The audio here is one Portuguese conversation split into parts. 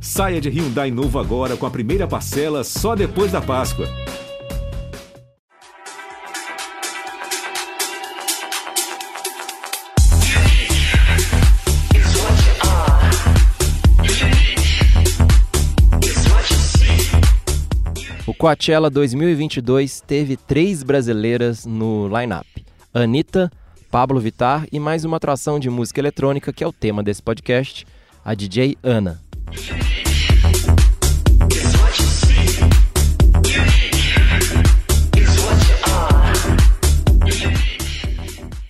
Saia de Hyundai novo agora com a primeira parcela só depois da Páscoa. O Coachella 2022 teve três brasileiras no line-up: Anitta, Pablo Vittar e mais uma atração de música eletrônica que é o tema desse podcast, a DJ Ana.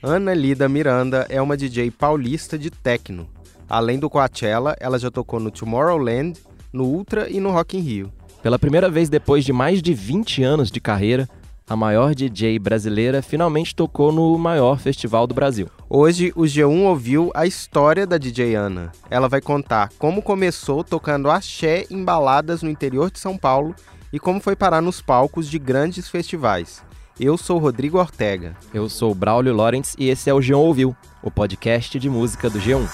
Ana Lida Miranda é uma DJ paulista de techno. Além do Coachella, ela já tocou no Tomorrowland, no Ultra e no Rock in Rio. Pela primeira vez depois de mais de 20 anos de carreira, a maior DJ brasileira finalmente tocou no maior festival do Brasil. Hoje, o G1 ouviu a história da DJ Ana. Ela vai contar como começou tocando axé em baladas no interior de São Paulo e como foi parar nos palcos de grandes festivais. Eu sou Rodrigo Ortega. Eu sou Braulio Lawrence e esse é o G1 Ouviu, o podcast de música do G1.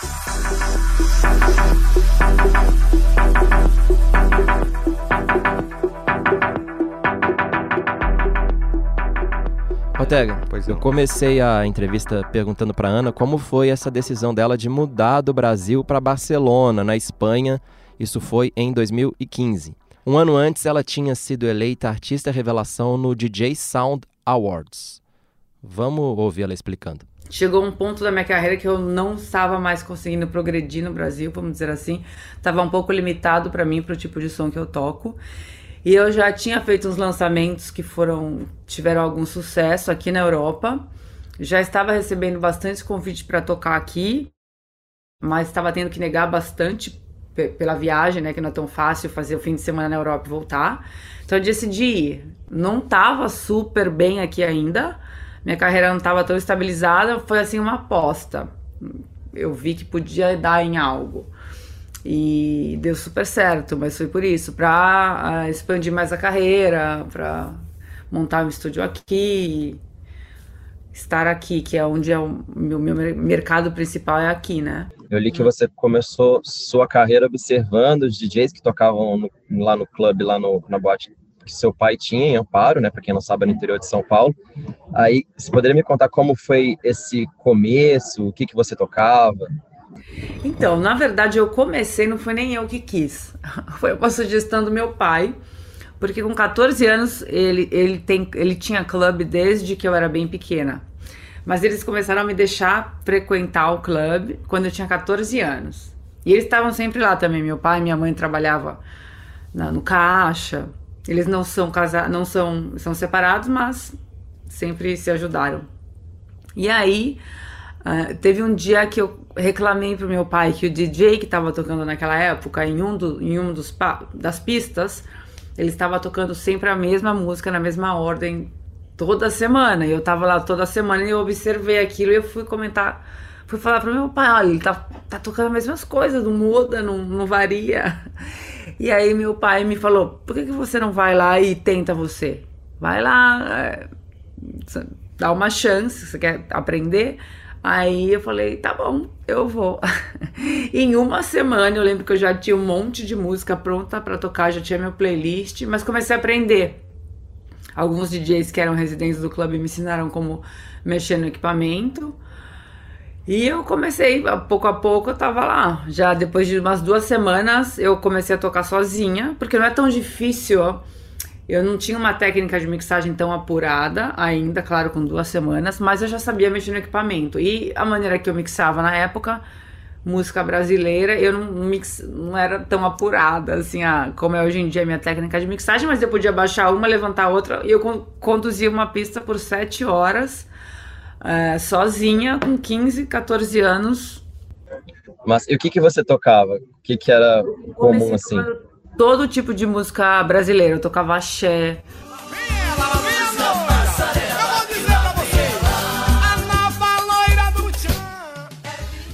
Ortega, Pois eu não. comecei a entrevista perguntando para Ana como foi essa decisão dela de mudar do Brasil para Barcelona, na Espanha. Isso foi em 2015. Um ano antes, ela tinha sido eleita artista revelação no DJ Sound Awards. Vamos ouvir ela explicando. Chegou um ponto da minha carreira que eu não estava mais conseguindo progredir no Brasil, vamos dizer assim. Estava um pouco limitado para mim, para o tipo de som que eu toco. E eu já tinha feito uns lançamentos que foram tiveram algum sucesso aqui na Europa. Já estava recebendo bastante convite para tocar aqui, mas estava tendo que negar bastante pela viagem, né, que não é tão fácil fazer o fim de semana na Europa e voltar. Então eu decidi ir. Não estava super bem aqui ainda. Minha carreira não estava tão estabilizada, foi assim uma aposta. Eu vi que podia dar em algo. E deu super certo, mas foi por isso, para expandir mais a carreira, para montar um estúdio aqui, estar aqui, que é onde é o meu, meu mercado principal é aqui, né? Eu li que você começou sua carreira observando os DJs que tocavam no- lá no clube, lá no, na boate que seu pai tinha em Amparo, né? Para quem não sabe, é no interior de São Paulo. Aí, você poderia me contar como foi esse começo, o que que você tocava? Então, na verdade, eu comecei, não foi nem eu que quis. Foi uma sugestão do meu pai, porque com 14 anos ele, ele, tem, ele tinha clube desde que eu era bem pequena. Mas eles começaram a me deixar frequentar o clube quando eu tinha 14 anos. E eles estavam sempre lá também. Meu pai e minha mãe trabalhavam na- no caixa. Eles não são casados, não são, são separados, mas sempre se ajudaram. E aí, ah, teve um dia que eu reclamei pro meu pai que o DJ que estava tocando naquela época, em um, do, em um dos das pistas, ele estava tocando sempre a mesma música, na mesma ordem, toda semana. Eu tava lá toda semana e eu observei aquilo e eu fui comentar, fui falar pro meu pai, olha, ele tá, tá tocando as mesmas coisas, não muda, não, não varia. E aí meu pai me falou, por que, que você não vai lá e tenta você? Vai lá, é, dá uma chance, você quer aprender? Aí eu falei, tá bom, eu vou. em uma semana eu lembro que eu já tinha um monte de música pronta pra tocar, já tinha meu playlist, mas comecei a aprender. Alguns DJs que eram residentes do clube me ensinaram como mexer no equipamento. E eu comecei, pouco a pouco eu tava lá. Já depois de umas duas semanas eu comecei a tocar sozinha, porque não é tão difícil, ó. Eu não tinha uma técnica de mixagem tão apurada ainda, claro, com duas semanas, mas eu já sabia mexer no equipamento. E a maneira que eu mixava na época, música brasileira, eu não, mix, não era tão apurada, assim, a, como é hoje em dia a minha técnica de mixagem, mas eu podia baixar uma, levantar outra, e eu con- conduzia uma pista por sete horas, eh, sozinha, com 15, 14 anos, Mas e o que que você tocava? O que que era comum assim? tocando Todo tipo de música brasileira. Eu tocava axé,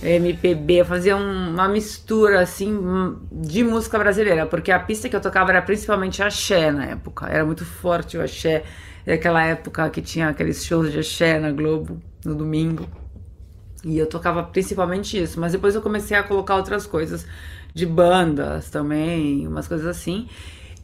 MPB, eu fazia um- uma mistura assim de música brasileira, porque a pista que eu tocava era principalmente axé na época. Era muito forte o axé. Era aquela época que tinha aqueles shows de axé na Globo no domingo. E eu tocava principalmente isso, mas depois eu comecei a colocar outras coisas de bandas também, umas coisas assim.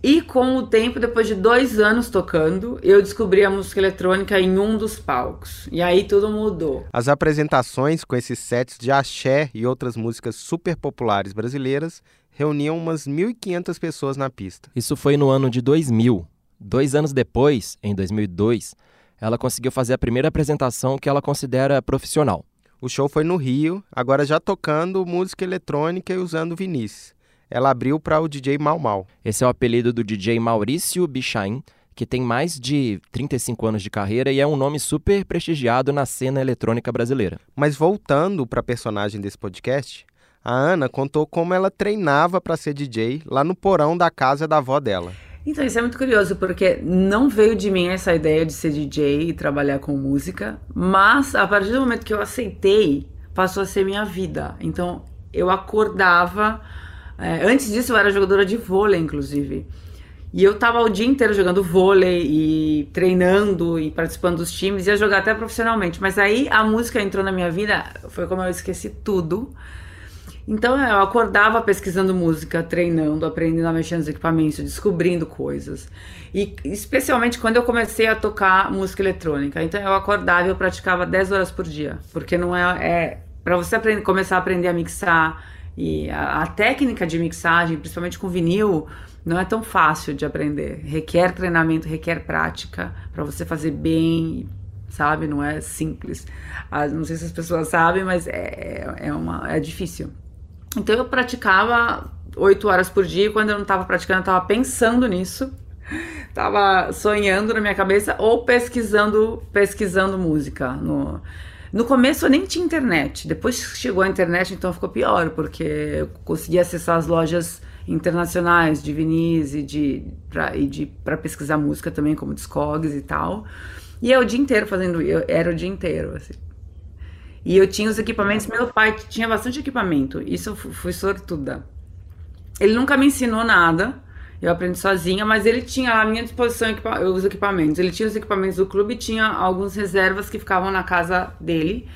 E com o tempo, depois de dois anos tocando, eu descobri a música eletrônica em um dos palcos. E aí tudo mudou. As apresentações com esses sets de axé e outras músicas super populares brasileiras reuniam umas 1.500 pessoas na pista. Isso foi no ano de 2000. Dois anos depois, em 2002, ela conseguiu fazer a primeira apresentação que ela considera profissional. O show foi no Rio, agora já tocando música eletrônica e usando Vinícius ela abriu para o DJ Mal Mal. Esse é o apelido do DJ Maurício Bichain, que tem mais de 35 anos de carreira e é um nome super prestigiado na cena eletrônica brasileira. Mas voltando para a personagem desse podcast, a Ana contou como ela treinava para ser DJ lá no porão da casa da avó dela. Então, isso é muito curioso, porque não veio de mim essa ideia de ser DJ e trabalhar com música, mas a partir do momento que eu aceitei, passou a ser minha vida. Então, eu acordava é, antes disso, eu era jogadora de vôlei, inclusive. E eu tava o dia inteiro jogando vôlei e treinando e participando dos times, ia jogar até profissionalmente. Mas aí a música entrou na minha vida, foi como eu esqueci tudo. Então eu acordava pesquisando música, treinando, aprendendo a mexer nos equipamentos, descobrindo coisas. E especialmente quando eu comecei a tocar música eletrônica. Então eu acordava e eu praticava 10 horas por dia. Porque não é. é para você aprender, começar a aprender a mixar e a, a técnica de mixagem, principalmente com vinil, não é tão fácil de aprender. Requer treinamento, requer prática para você fazer bem, sabe? Não é simples. As, não sei se as pessoas sabem, mas é, é, uma, é difícil. Então eu praticava oito horas por dia. E quando eu não estava praticando, eu estava pensando nisso. Tava sonhando na minha cabeça ou pesquisando, pesquisando música no, no começo eu nem tinha internet. Depois chegou a internet, então ficou pior, porque eu consegui acessar as lojas internacionais de vinis e de para de pesquisar música também como Discogs e tal. E eu o dia inteiro fazendo, eu era o dia inteiro assim. E eu tinha os equipamentos, meu pai tinha bastante equipamento. Isso eu fui sortuda. Ele nunca me ensinou nada. Eu aprendi sozinha, mas ele tinha à minha disposição equipa os equipamentos. Ele tinha os equipamentos do clube tinha algumas reservas que ficavam na casa dele,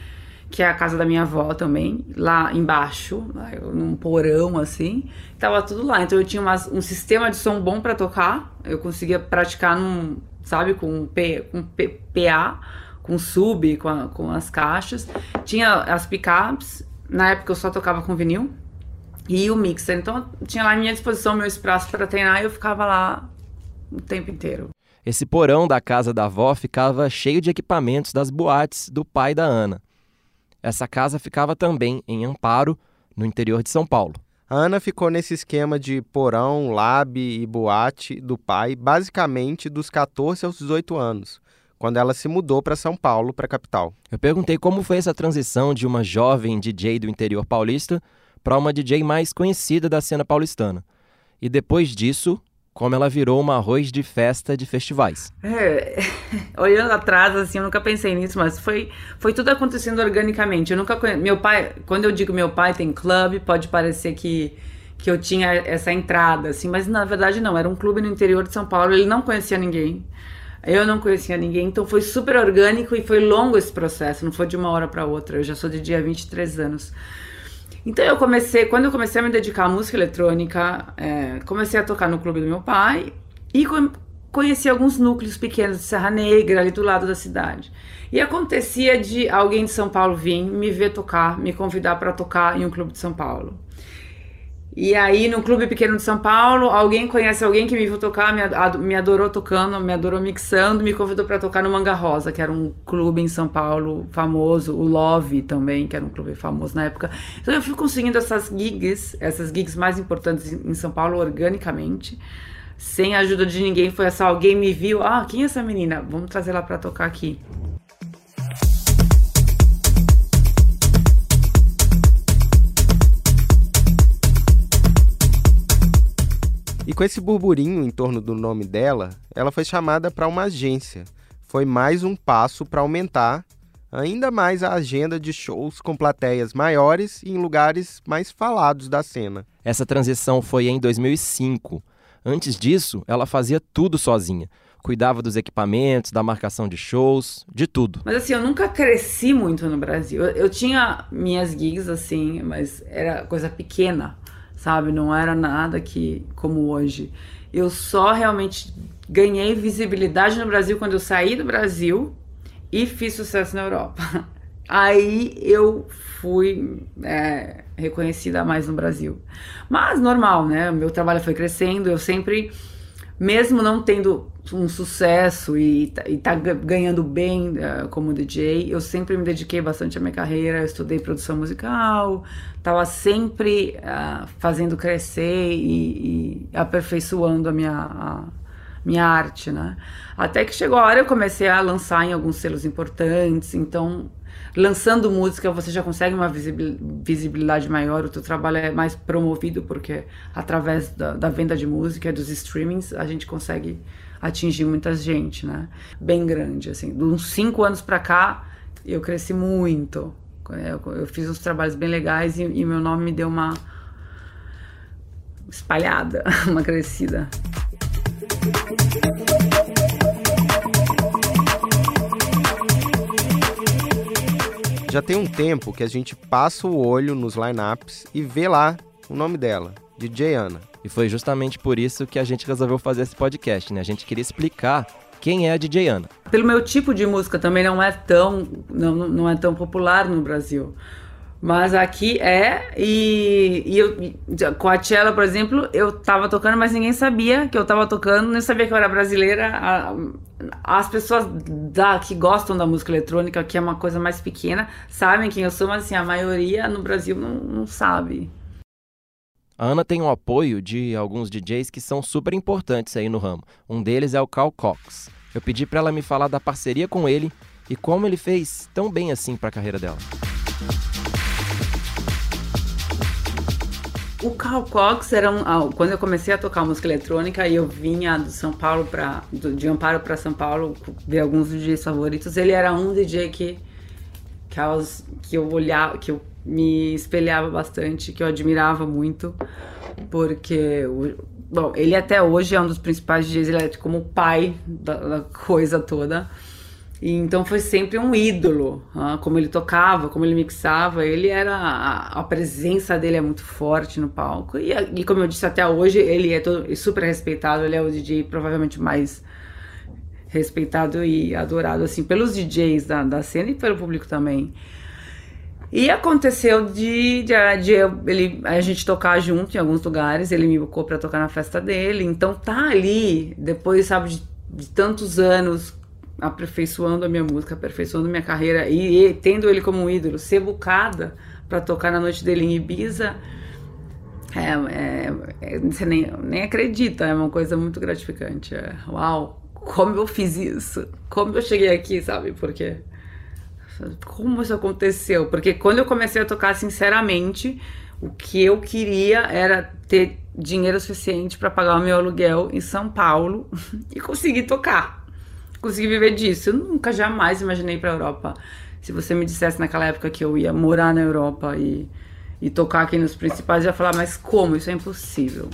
que é a casa da minha avó também, lá embaixo, num porão assim. Tava tudo lá. Então eu tinha umas, um sistema de som bom para tocar. Eu conseguia praticar num, sabe, com, P, com P, PA, com sub, com, a, com as caixas. Tinha as pickups. Na época eu só tocava com vinil e o mixer. Então tinha lá à minha disposição meu espaço para treinar e eu ficava lá o tempo inteiro. Esse porão da casa da avó ficava cheio de equipamentos das boates do pai da Ana. Essa casa ficava também em Amparo, no interior de São Paulo. A Ana ficou nesse esquema de porão, lab e boate do pai, basicamente dos 14 aos 18 anos, quando ela se mudou para São Paulo, para a capital. Eu perguntei como foi essa transição de uma jovem DJ do interior paulista para uma DJ mais conhecida da cena paulistana. E depois disso, como ela virou uma arroz de festa de festivais. É, olhando atrás, assim, eu nunca pensei nisso, mas foi, foi tudo acontecendo organicamente. Eu nunca conhe... Meu pai, quando eu digo meu pai tem clube, pode parecer que, que eu tinha essa entrada, assim, mas na verdade não. Era um clube no interior de São Paulo, ele não conhecia ninguém. Eu não conhecia ninguém, então foi super orgânico e foi longo esse processo, não foi de uma hora para outra. Eu já sou de dia 23 anos. Então eu comecei, quando eu comecei a me dedicar à música eletrônica, é, comecei a tocar no clube do meu pai e conheci alguns núcleos pequenos de Serra Negra, ali do lado da cidade. E acontecia de alguém de São Paulo vir me ver tocar, me convidar para tocar em um clube de São Paulo. E aí, no Clube Pequeno de São Paulo, alguém conhece alguém que me viu tocar, me adorou tocando, me adorou mixando, me convidou para tocar no Manga Rosa, que era um clube em São Paulo famoso, o Love também, que era um clube famoso na época. Então eu fui conseguindo essas gigs, essas gigs mais importantes em São Paulo organicamente, sem a ajuda de ninguém. Foi essa alguém me viu, ah, quem é essa menina? Vamos trazer ela para tocar aqui. E com esse burburinho em torno do nome dela, ela foi chamada para uma agência. Foi mais um passo para aumentar ainda mais a agenda de shows com plateias maiores e em lugares mais falados da cena. Essa transição foi em 2005. Antes disso, ela fazia tudo sozinha. Cuidava dos equipamentos, da marcação de shows, de tudo. Mas assim, eu nunca cresci muito no Brasil. Eu, eu tinha minhas gigs, assim, mas era coisa pequena sabe? Não era nada que como hoje. Eu só realmente ganhei visibilidade no Brasil quando eu saí do Brasil e fiz sucesso na Europa. Aí eu fui é, reconhecida mais no Brasil. Mas normal, né? Meu trabalho foi crescendo, eu sempre, mesmo não tendo um sucesso e, e tá ganhando bem uh, como DJ, eu sempre me dediquei bastante à minha carreira, eu estudei produção musical, estava sempre uh, fazendo crescer e, e, aperfeiçoando a minha, a minha arte, né? Até que chegou a hora eu comecei a lançar em alguns selos importantes, então lançando música você já consegue uma visibilidade maior, o teu trabalho é mais promovido porque através da, da venda de música, dos streamings, a gente consegue atingir muita gente, né? Bem grande, assim. De uns cinco anos para cá, eu cresci muito. Eu, eu, fiz uns trabalhos bem legais e, e meu nome me deu uma espalhada, uma crescida. Já tem um tempo que a gente passa o olho nos lineups e vê lá o nome dela, DJ Ana. E foi justamente por isso que a gente resolveu fazer esse podcast, né? A gente queria explicar quem é a DJ Ana. Pelo meu tipo de música também não é tão, não, não é tão popular no Brasil. Mas aqui é, e, e eu, com a Cello, por exemplo, eu tava tocando, mas ninguém sabia que eu tava tocando, nem sabia que eu era brasileira. A, as pessoas da, que gostam da música eletrônica, que é uma coisa mais pequena, sabem quem eu sou, mas assim, a maioria no Brasil não, não sabe. A Ana tem o apoio de alguns DJs que são super importantes aí no ramo. Um deles é o Carl Cox. Eu pedi para ela me falar da parceria com ele e como ele fez tão bem assim para a carreira dela. O Carl Cox era um, ah, quando eu comecei a tocar música eletrônica e eu vinha do São Paulo para de Amparo para São Paulo ver alguns DJs favoritos, ele era um DJ que que, que eu olhava, que eu me espelhava bastante, que eu admirava muito, porque, bom, ele até hoje é um dos principais DJs, é como pai da, da coisa toda. E então foi sempre um ídolo, como ele tocava, como ele mixava, ele era a, a, presença dele é muito forte no palco e, e, como eu disse até hoje ele é todo, super respeitado, ele é o DJ provavelmente mais respeitado e adorado assim pelos DJs da, da cena e pelo público também. E aconteceu de, de, de, ele, a gente tocar junto em alguns lugares, ele me buscou para tocar na festa dele. Então tá ali, depois, sabe, de, de, tantos anos aperfeiçoando a minha música, aperfeiçoando minha carreira e, e tendo ele como um ídolo, ser bucada para tocar na noite dele em Ibiza. É, é, é, você nem, nem acredita, é uma coisa muito gratificante. É, uau, como eu fiz isso? Como eu cheguei aqui, sabe? Porque como isso aconteceu? Porque quando eu comecei a tocar, sinceramente, o que eu queria era ter dinheiro suficiente para pagar o meu aluguel em São Paulo e conseguir tocar. Conseguir viver disso. Eu nunca jamais imaginei para a Europa. Se você me dissesse naquela época que eu ia morar na Europa e, e tocar aqui nos principais, eu ia falar, mas como? Isso é impossível.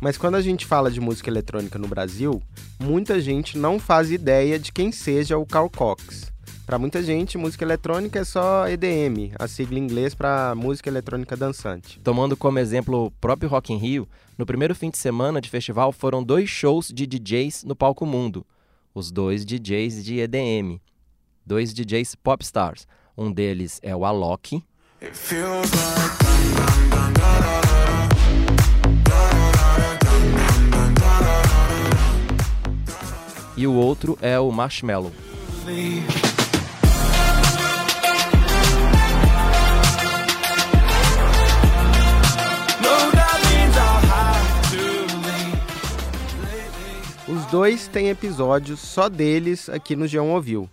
Mas quando a gente fala de música eletrônica no Brasil, muita gente não faz ideia de quem seja o Carl Cox. Para muita gente, música eletrônica é só EDM, a sigla em inglês para música eletrônica dançante. Tomando como exemplo o próprio Rock in Rio, no primeiro fim de semana de festival foram dois shows de DJs no palco mundo. Os dois DJs de EDM. Dois DJs popstars. Um deles é o Alok. e o outro é o Marshmallow. Os dois têm episódios só deles aqui no G1 Ouviu.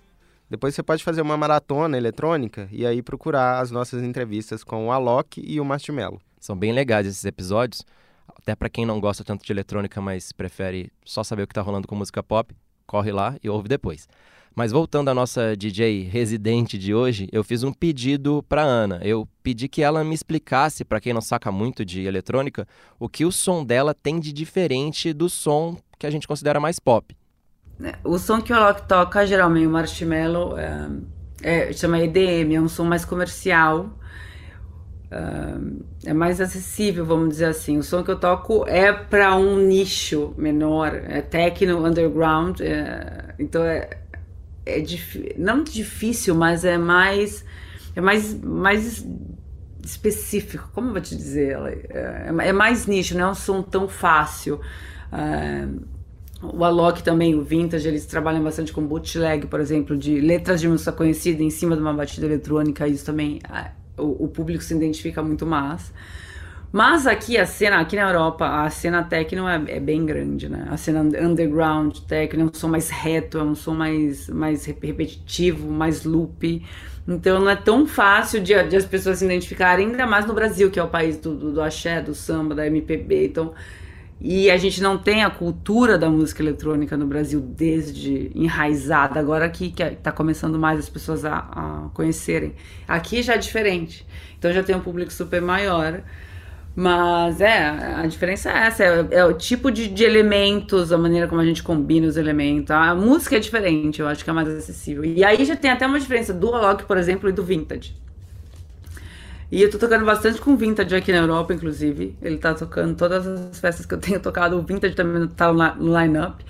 Depois você pode fazer uma maratona eletrônica e aí procurar as nossas entrevistas com o Alok e o Marshmallow. São bem legais esses episódios, até para quem não gosta tanto de eletrônica, mas prefere só saber o que está rolando com música pop corre lá e ouve depois. Mas voltando à nossa DJ residente de hoje, eu fiz um pedido para Ana. Eu pedi que ela me explicasse, para quem não saca muito de eletrônica, o que o som dela tem de diferente do som que a gente considera mais pop. né, o som que o Alok toca, geralmente o Marshmallow, é, é, chama EDM, é um som mais comercial, Uh, é mais acessível, vamos dizer assim. O som que eu toco é para um nicho menor, é techno underground, é, então é, é não difícil, mas é mais é mais mais específico. Como eu vou te dizer? É, é mais nicho, não é um som tão fácil. Uh, o Alok também, o Vintage, eles trabalham bastante com bootleg, por exemplo, de letras de música conhecida em cima de uma batida eletrônica. Isso também ah, o, o público se identifica muito mais. Mas aqui a cena, aqui na Europa, a cena techno é, é, bem grande, né? A cena underground techno é um som mais reto, é um som mais, mais repetitivo, mais loop. Então não é tão fácil de, de as pessoas se identificarem, ainda mais no Brasil, que é o país do, do, do axé, do samba, da MPB. Então e a gente não tem a cultura da música eletrônica no Brasil desde enraizada, agora que está começando mais as pessoas a, a, conhecerem. Aqui já é diferente, então já tem um público super maior. Mas é, a diferença é essa, é, é o tipo de, de, elementos, a maneira como a gente combina os elementos. A música é diferente, eu acho que é mais acessível. E aí já tem até uma diferença do rock, por exemplo, e do vintage. E eu tô tocando bastante com Vintage aqui na Europa, inclusive. Ele tá tocando todas as festas que eu tenho tocado. O Vintage também tá no line-up.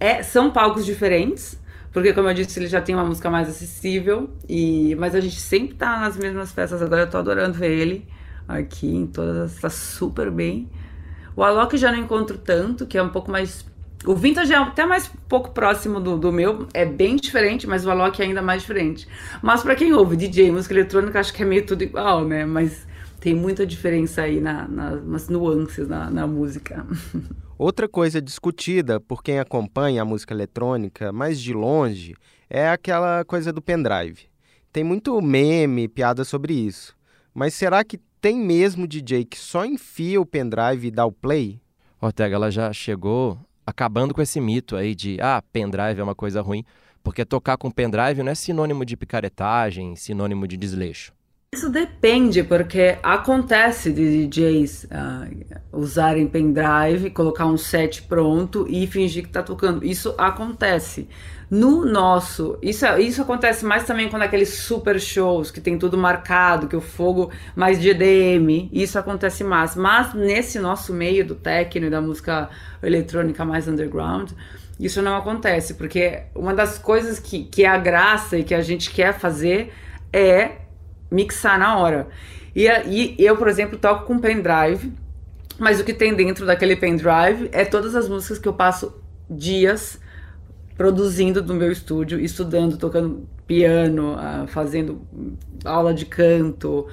É, são palcos diferentes, porque como eu disse, ele já tem uma música mais acessível. E, mas a gente sempre tá nas mesmas festas. Agora eu tô adorando ver ele aqui em todas. Tá super bem. O Alok já não encontro tanto, que é um pouco mais o vintage é até mais pouco próximo do, do meu, é bem diferente, mas o Alok é ainda mais diferente. Mas para quem ouve DJ, música eletrônica, acho que é meio tudo igual, né? Mas tem muita diferença aí na, na, nas nuances na, na música. Outra coisa discutida por quem acompanha a música eletrônica mais de longe é aquela coisa do pendrive. Tem muito meme, piada sobre isso. Mas será que tem mesmo DJ que só enfia o pendrive e dá o play? Ortega, ela já chegou acabando com esse mito aí de ah, pendrive é uma coisa ruim, porque tocar com pendrive não é sinônimo de picaretagem, sinônimo de desleixo. Isso depende, porque acontece de DJs uh, ah, usarem pendrive, colocar um set pronto e fingir que tá tocando. Isso acontece. No nosso, isso, isso acontece mais também quando aqueles super shows que tem tudo marcado, que o fogo mais de EDM, isso acontece mais. Mas nesse nosso meio do techno e da música eletrônica mais underground, isso não acontece, porque uma das coisas que, que é a graça e que a gente quer fazer é mixar na hora. E, e eu, por exemplo, toco com pendrive, mas o que tem dentro daquele pendrive é todas as músicas que eu passo dias produzindo no meu estúdio, estudando, tocando piano, uh, fazendo aula de canto.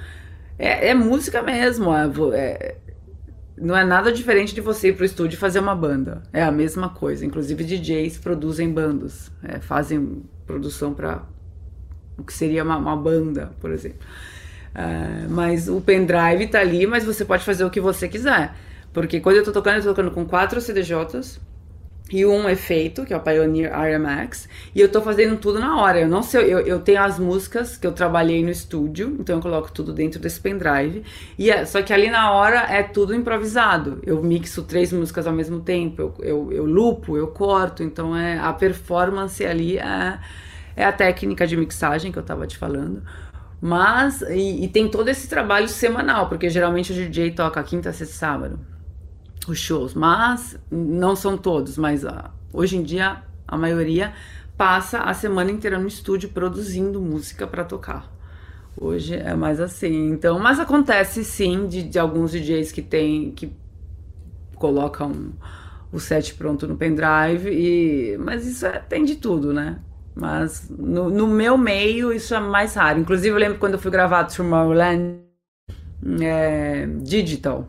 É, é música mesmo. É, é, não é nada diferente de você ir pro estúdio fazer uma banda. É a mesma coisa. Inclusive DJs produzem bandas, é, fazem produção para o que seria uma, uma banda, por exemplo. Uh, mas o pendrive tá ali, mas você pode fazer o que você quiser. Porque quando eu tô tocando, eu tô tocando com quatro CDJs e um efeito, que é o Pioneer RMX, e eu tô fazendo tudo na hora. Eu não sei, eu, eu tenho as músicas que eu trabalhei no estúdio, então eu coloco tudo dentro desse pendrive. E é, só que ali na hora é tudo improvisado. Eu mixo três músicas ao mesmo tempo, eu, eu, eu lupo, eu corto, então é a performance ali é, é a técnica de mixagem que eu tava te falando. Mas, e, e tem todo esse trabalho semanal, porque geralmente o DJ toca quinta, sexta e sábado os shows, mas não são todos, mas uh, hoje em dia a maioria passa a semana inteira no estúdio produzindo música para tocar. Hoje é mais assim. Então, mas acontece sim de, de alguns DJs que tem que colocam o set pronto no pendrive e mas isso é, tem de tudo, né? Mas no, no, meu meio isso é mais raro. Inclusive eu lembro quando eu fui gravar Tomorrowland é, digital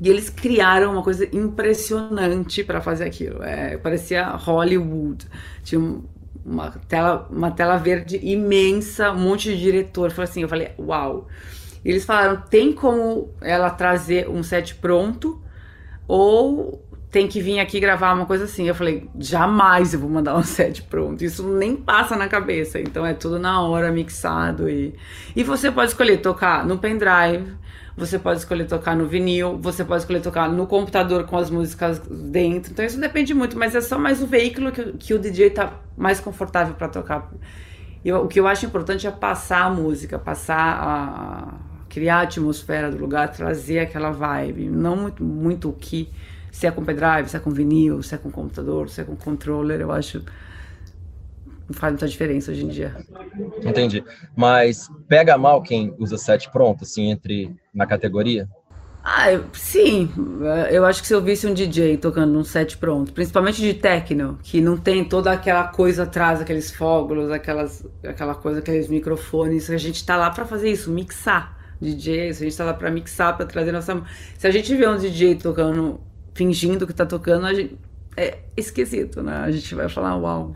e eles criaram uma coisa impressionante para fazer aquilo. É, parecia Hollywood. Tinha uma tela, uma tela verde imensa, um monte de diretor. Falei assim, eu falei, uau. E eles falaram, tem como ela trazer um set pronto ou tem que vir aqui gravar uma coisa assim. Eu falei, jamais eu vou mandar um set pronto. Isso nem passa na cabeça. Então é tudo na hora, mixado. E, e você pode escolher tocar no pendrive, você pode escolher tocar no vinil, você pode escolher tocar no computador com as músicas dentro. Então isso depende muito, mas é só mais o veículo que, que o DJ tá mais confortável para tocar. Eu, o que eu acho importante é passar a música, passar a, criar a atmosfera do lugar, trazer aquela vibe, não muito, muito o que se é com pendrive, se é com vinil, se é com computador, se é com controller, eu acho não faz muita diferença hoje em dia. Entendi. Mas pega mal quem usa set pronto, assim, entre na categoria? Ah, sim. Eu acho que se eu visse um DJ tocando um set pronto, principalmente de techno, que não tem toda aquela coisa atrás, aqueles fogos, aquelas, aquela coisa, aqueles microfones, a gente tá lá para fazer isso, mixar. DJ, a gente tá lá para mixar, para trazer nossa. Se a gente vê um DJ tocando fingindo que tá tocando, a gente, é esquisito, né? A gente vai falar, uau.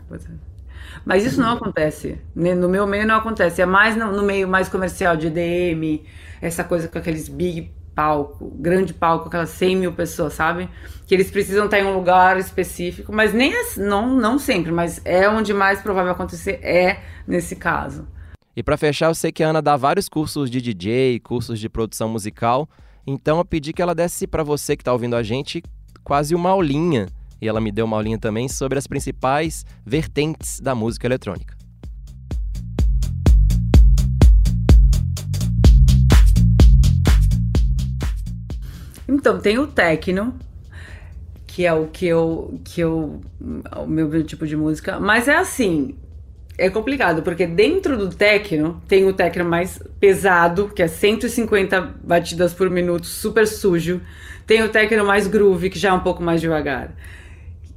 Mas isso não acontece. Né? No meu meio não acontece. É mais no, no meio mais comercial, de EDM, essa coisa com aqueles big palco, grande palco, aquelas 100 mil pessoas, sabe? Que eles precisam estar em um lugar específico, mas nem não, não sempre, mas é onde mais provável acontecer é nesse caso. E para fechar, eu sei que a Ana dá vários cursos de DJ, cursos de produção musical. Então eu pedi que ela desse para você que está ouvindo a gente quase uma aulinha, e ela me deu uma aulinha também sobre as principais vertentes da música eletrônica. Então, tem o techno, que é o que eu que eu o meu tipo de música, mas é assim, é complicado, porque dentro do techno, tem o techno mais pesado, que é 150 batidas por minuto, super sujo. Tem o techno mais groove, que já é um pouco mais devagar.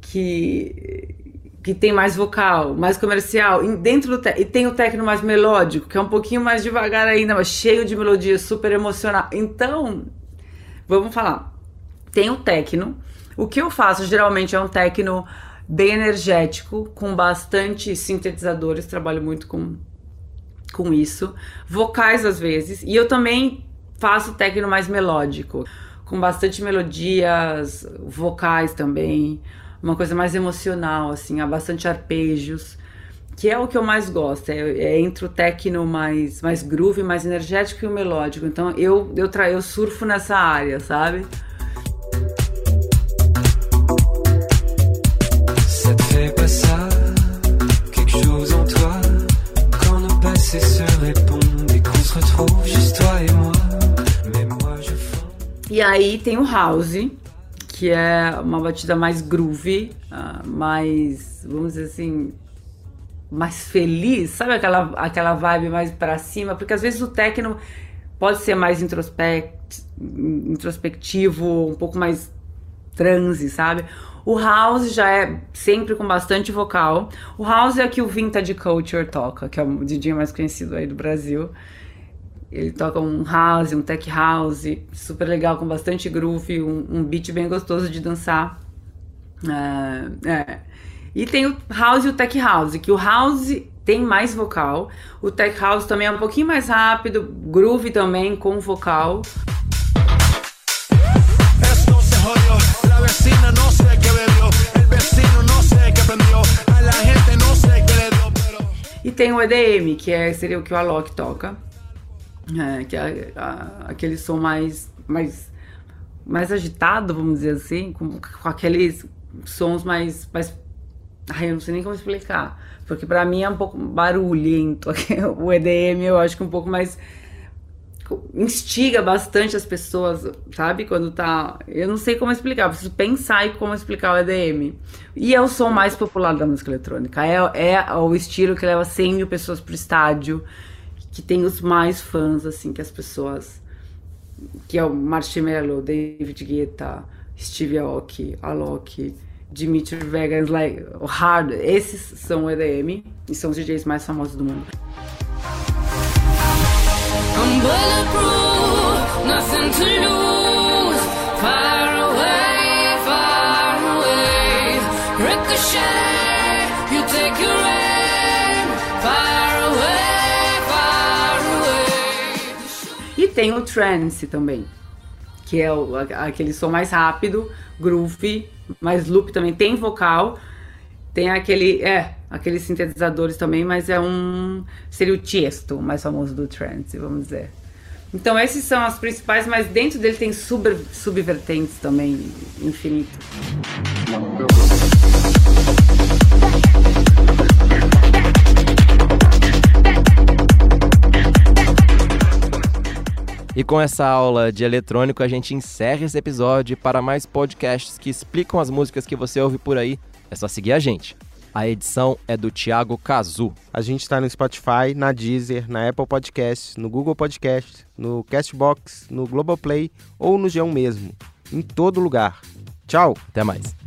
Que, que tem mais vocal, mais comercial. Dentro do e tem o techno mais melódico, que é um pouquinho mais devagar ainda, mas cheio de melodia, super emocional. Então, vamos falar. Tem o techno. O que eu faço geralmente é um techno bem energético, com bastante sintetizadores, trabalho muito com, com isso. Vocais às vezes, e eu também faço techno mais melódico, com bastante melodias, vocais também, uma coisa mais emocional, assim, há bastante arpejos, que é o que eu mais gosto, é, é entre o techno mais, mais groove, mais energético e o melódico. Então eu, eu, tra eu surfo nessa área, sabe? E aí tem o house, que é uma batida mais groovy, uh, mais, vamos dizer assim, mais feliz, sabe aquela, aquela vibe mais para cima? Porque às vezes o techno pode ser mais introspect, introspectivo, um pouco mais transe, sabe? O house já é sempre com bastante vocal. O house é que o Vintage Culture toca, que é o DJ mais conhecido aí do Brasil. Ele toca um house, um tech house, super legal, com bastante groove, um, um beat bem gostoso de dançar. É, é. E tem o house e o tech house, que o house tem mais vocal, o tech house também é um pouquinho mais rápido, groove também com vocal. E tem o EDM, que é, seria o que o Alok toca é, que é aquele som mais, mais, mais agitado, vamos dizer assim, com, com aqueles sons mais, mais. Ai, eu não sei nem como explicar. Porque para mim é um pouco barulhento. o EDM eu acho que é um pouco mais. instiga bastante as pessoas, sabe? Quando tá. Eu não sei como explicar, preciso pensar em como explicar o EDM. E é o som mais popular da música eletrônica. É, é o estilo que leva 100 mil pessoas pro estádio que tem os mais fãs, assim, que as pessoas. Que é o Marshmello, David Guetta, Steve Aoki, Alok, Dimitri Vegas, like, o Hard. Esses são EDM e são os DJs mais famosos do mundo. I'm nothing to lose. Far away, far away. Ricochet, you take your aim. Tem o trance também, que é o, aquele som mais rápido, groove, mas loop também tem vocal. Tem aquele, é, aqueles sintetizadores também, mas é um seria o Tiesto, mais famoso do trance, vamos dizer. Então esses são as principais, mas dentro dele tem sub, subvertentes também infinito. E com essa aula de eletrônico, a gente encerra esse episódio. Para mais podcasts que explicam as músicas que você ouve por aí, é só seguir a gente. A edição é do Thiago Cazu. A gente está no Spotify, na Deezer, na Apple Podcasts, no Google Podcasts, no Castbox, no Globoplay ou no G1 mesmo. Em todo lugar. Tchau! Até mais.